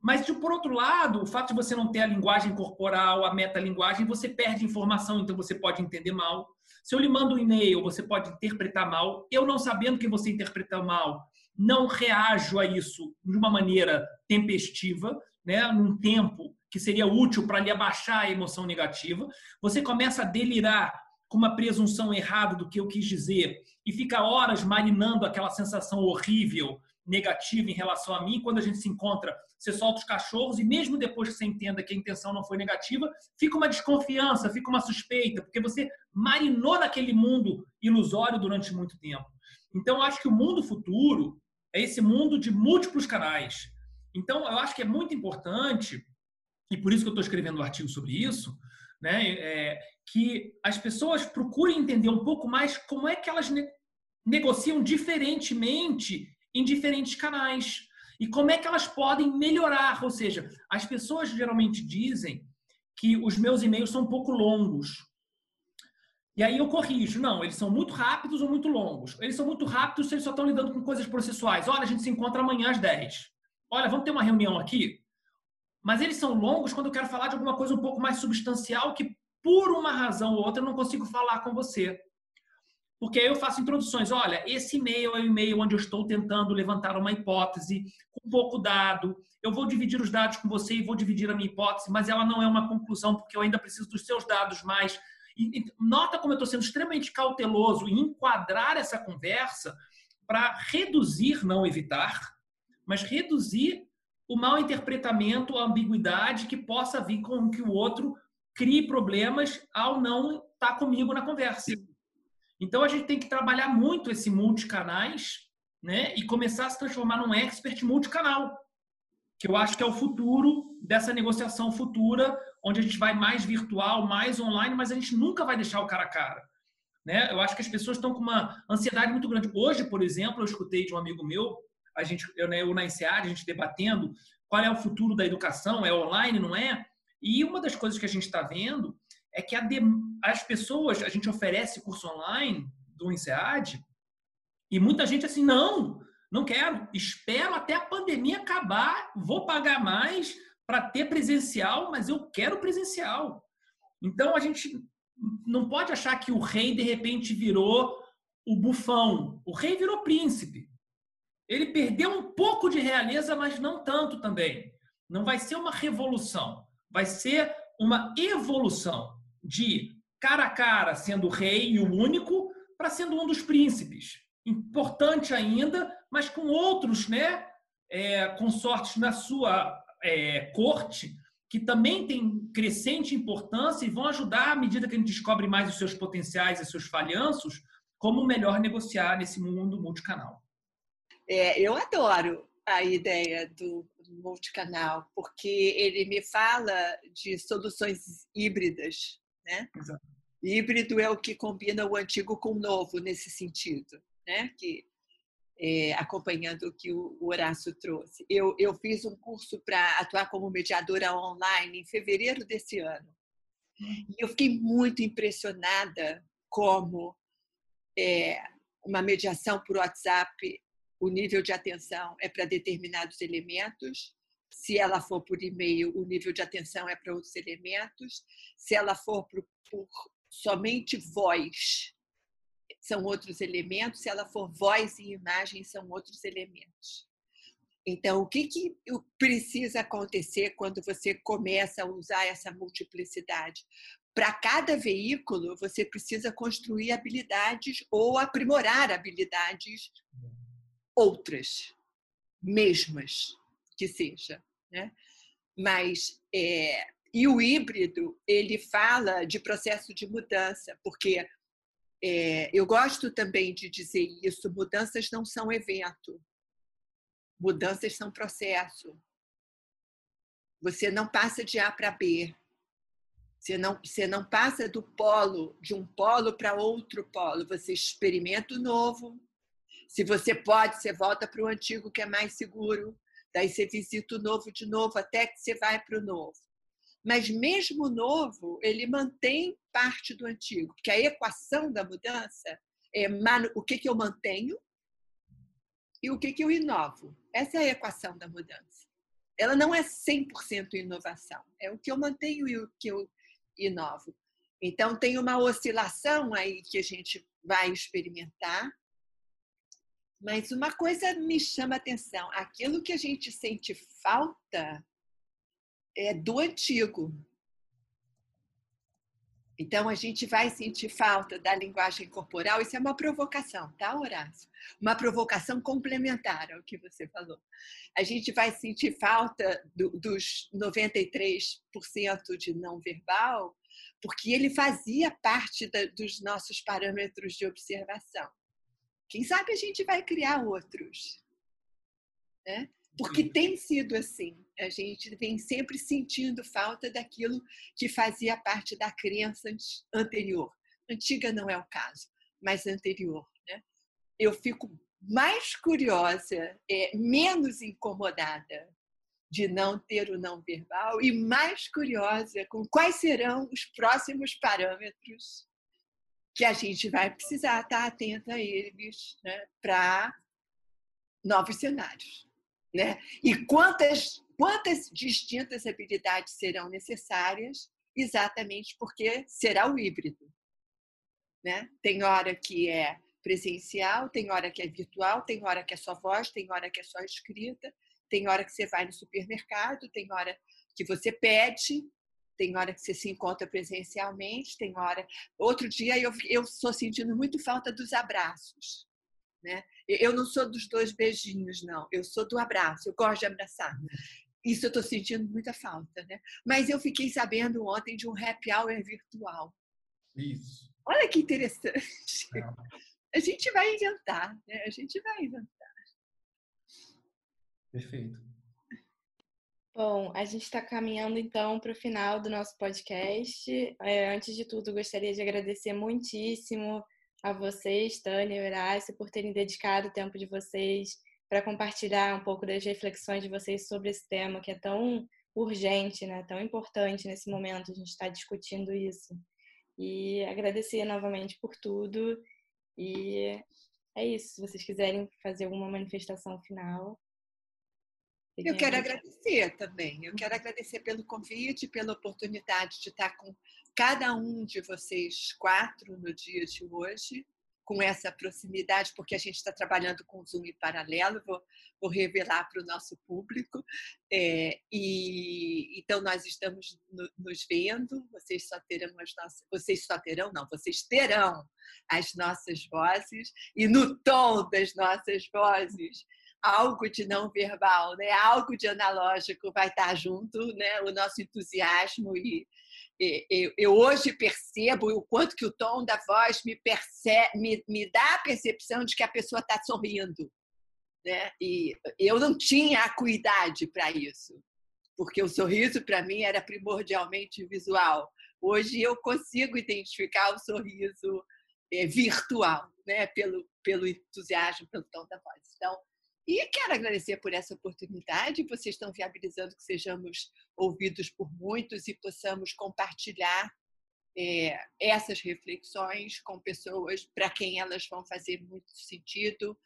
Mas, por outro lado, o fato de você não ter a linguagem corporal, a metalinguagem, você perde informação, então você pode entender mal. Se eu lhe mando um e-mail, você pode interpretar mal. Eu não sabendo que você interpreta mal, não reajo a isso de uma maneira tempestiva, né, num tempo que seria útil para lhe abaixar a emoção negativa. Você começa a delirar com uma presunção errada do que eu quis dizer e fica horas marinando aquela sensação horrível, negativa em relação a mim. Quando a gente se encontra, você solta os cachorros e mesmo depois que você entenda que a intenção não foi negativa, fica uma desconfiança, fica uma suspeita, porque você marinou naquele mundo ilusório durante muito tempo. Então, eu acho que o mundo futuro é esse mundo de múltiplos canais. Então, eu acho que é muito importante, e por isso que eu estou escrevendo um artigo sobre isso, né, é, que as pessoas procurem entender um pouco mais como é que elas ne negociam diferentemente em diferentes canais e como é que elas podem melhorar. Ou seja, as pessoas geralmente dizem que os meus e-mails são um pouco longos. E aí eu corrijo. Não, eles são muito rápidos ou muito longos. Eles são muito rápidos se eles só estão lidando com coisas processuais. Olha, a gente se encontra amanhã às 10. Olha, vamos ter uma reunião aqui? Mas eles são longos quando eu quero falar de alguma coisa um pouco mais substancial que, por uma razão ou outra, eu não consigo falar com você. Porque aí eu faço introduções. Olha, esse e-mail é o e-mail onde eu estou tentando levantar uma hipótese com pouco dado. Eu vou dividir os dados com você e vou dividir a minha hipótese, mas ela não é uma conclusão, porque eu ainda preciso dos seus dados mais e, nota como eu estou sendo extremamente cauteloso em enquadrar essa conversa para reduzir, não evitar, mas reduzir o mal interpretamento, a ambiguidade que possa vir com que o outro crie problemas ao não estar tá comigo na conversa. Então a gente tem que trabalhar muito esse multicanais, né, e começar a se transformar num expert multicanal, que eu acho que é o futuro dessa negociação futura, onde a gente vai mais virtual, mais online, mas a gente nunca vai deixar o cara a cara. Né? Eu acho que as pessoas estão com uma ansiedade muito grande. Hoje, por exemplo, eu escutei de um amigo meu, a gente, eu, né, eu na INSEAD, a gente debatendo qual é o futuro da educação, é online, não é? E uma das coisas que a gente está vendo é que de, as pessoas, a gente oferece curso online do INSEAD, e muita gente assim, não, não quero, espero até a pandemia acabar, vou pagar mais, para ter presencial, mas eu quero presencial. Então a gente não pode achar que o rei de repente virou o bufão. O rei virou príncipe. Ele perdeu um pouco de realeza, mas não tanto também. Não vai ser uma revolução, vai ser uma evolução de cara a cara sendo o rei e o único para sendo um dos príncipes. Importante ainda, mas com outros, né, é, consortes na sua é, corte que também tem crescente importância e vão ajudar à medida que a gente descobre mais os seus potenciais e seus falhanços, como melhor negociar nesse mundo multicanal. É, eu adoro a ideia do, multicanal, porque ele me fala de soluções híbridas, né? Exato. Híbrido é o que combina o antigo com o novo nesse sentido, né? Que é, acompanhando o que o Horácio trouxe. Eu, eu fiz um curso para atuar como mediadora online em fevereiro desse ano. E eu fiquei muito impressionada como é, uma mediação por WhatsApp, o nível de atenção é para determinados elementos. Se ela for por e-mail, o nível de atenção é para outros elementos. Se ela for por, por somente voz, são outros elementos, se ela for voz e imagem, são outros elementos. Então, o que, que precisa acontecer quando você começa a usar essa multiplicidade? Para cada veículo, você precisa construir habilidades ou aprimorar habilidades outras, mesmas que seja. Né? Mas é, e o híbrido ele fala de processo de mudança, porque é, eu gosto também de dizer isso: mudanças não são evento, mudanças são processo. Você não passa de A para B. Você não, você não passa do polo, de um polo para outro polo. Você experimenta o novo. Se você pode, você volta para o antigo, que é mais seguro. Daí você visita o novo de novo, até que você vai para o novo. Mas mesmo o novo, ele mantém parte do antigo, porque a equação da mudança é o que, eu mantenho e o que eu inovo. Essa é a equação da mudança. Ela não é 100% inovação, é o que eu mantenho e o que eu inovo. Então, tem uma oscilação aí que a gente vai experimentar. Mas uma coisa me chama atenção: aquilo que a gente sente falta é do antigo. Então, a gente vai sentir falta da linguagem corporal. Isso é uma provocação, tá, Horácio? Uma provocação complementar ao que você falou. A gente vai sentir falta do, dos 93% de não verbal, porque ele fazia parte da, dos nossos parâmetros de observação. Quem sabe a gente vai criar outros. Né? Porque tem sido assim. A gente vem sempre sentindo falta daquilo que fazia parte da crença anterior. Antiga não é o caso, mas anterior. Né? Eu fico mais curiosa, é, menos incomodada de não ter o não verbal e mais curiosa com quais serão os próximos parâmetros que a gente vai precisar estar atenta a eles né, para novos cenários. Né? E quantas, quantas distintas habilidades serão necessárias, exatamente porque será o híbrido. Né? Tem hora que é presencial, tem hora que é virtual, tem hora que é só voz, tem hora que é só escrita, tem hora que você vai no supermercado, tem hora que você pede, tem hora que você se encontra presencialmente, tem hora. Outro dia eu eu estou sentindo muito falta dos abraços. Né? Eu não sou dos dois beijinhos, não. Eu sou do abraço. Eu gosto de abraçar. Isso eu estou sentindo muita falta, né? Mas eu fiquei sabendo ontem de um happy hour virtual. Isso. Olha que interessante. É. A gente vai inventar, né? A gente vai inventar. Perfeito. Bom, a gente está caminhando então para o final do nosso podcast. É, antes de tudo, gostaria de agradecer muitíssimo a vocês, Tânia e Horácio, por terem dedicado o tempo de vocês para compartilhar um pouco das reflexões de vocês sobre esse tema que é tão urgente, né? tão importante nesse momento, a gente está discutindo isso. E agradecer novamente por tudo. E é isso. Se vocês quiserem fazer alguma manifestação final. Eu quero agradecer também. Eu quero agradecer pelo convite, pela oportunidade de estar com cada um de vocês quatro no dia de hoje, com essa proximidade, porque a gente está trabalhando com Zoom em paralelo, vou, vou revelar para o nosso público. É, e então nós estamos no, nos vendo, vocês só terão as nossas, vocês só terão, não, vocês terão as nossas vozes e no tom das nossas vozes algo de não verbal, né? Algo de analógico vai estar junto, né? O nosso entusiasmo e eu, eu, hoje percebo o quanto que o tom da voz me, me, me dá a percepção de que a pessoa está sorrindo. Né? E eu não tinha acuidade para isso. porque o sorriso para mim era primordialmente visual. Hoje eu consigo identificar o sorriso é, virtual, né? pelo, pelo entusiasmo, pelo tom da voz. Então, e quero agradecer por essa oportunidade. Vocês estão viabilizando que sejamos ouvidos por muitos e possamos compartilhar é, essas reflexões com pessoas para quem elas vão fazer muito sentido,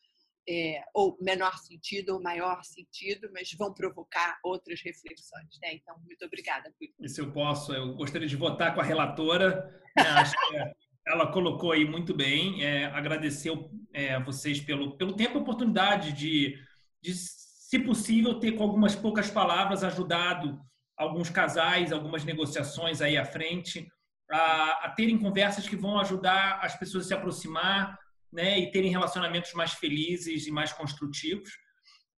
é, ou menor sentido ou maior sentido, mas vão provocar outras reflexões. Né? Então, muito obrigada. E se eu posso, eu gostaria de votar com a relatora. Né? Acho que é, ela colocou aí muito bem. É, agradecer é, vocês pelo, pelo tempo e oportunidade de, de, se possível, ter com algumas poucas palavras ajudado alguns casais, algumas negociações aí à frente, a, a terem conversas que vão ajudar as pessoas a se aproximar, né, e terem relacionamentos mais felizes e mais construtivos.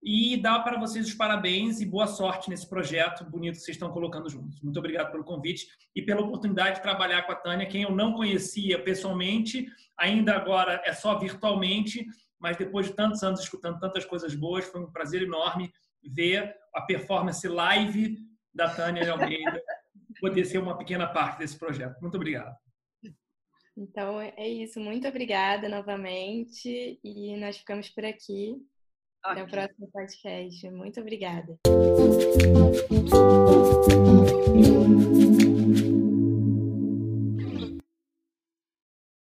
E dá para vocês os parabéns e boa sorte nesse projeto bonito que vocês estão colocando juntos. Muito obrigado pelo convite e pela oportunidade de trabalhar com a Tânia, quem eu não conhecia pessoalmente, ainda agora é só virtualmente, mas depois de tantos anos escutando tantas coisas boas, foi um prazer enorme ver a performance live da Tânia Almeida poder ser uma pequena parte desse projeto. Muito obrigado. Então é isso. Muito obrigada novamente e nós ficamos por aqui. Até o próximo podcast. Muito obrigada.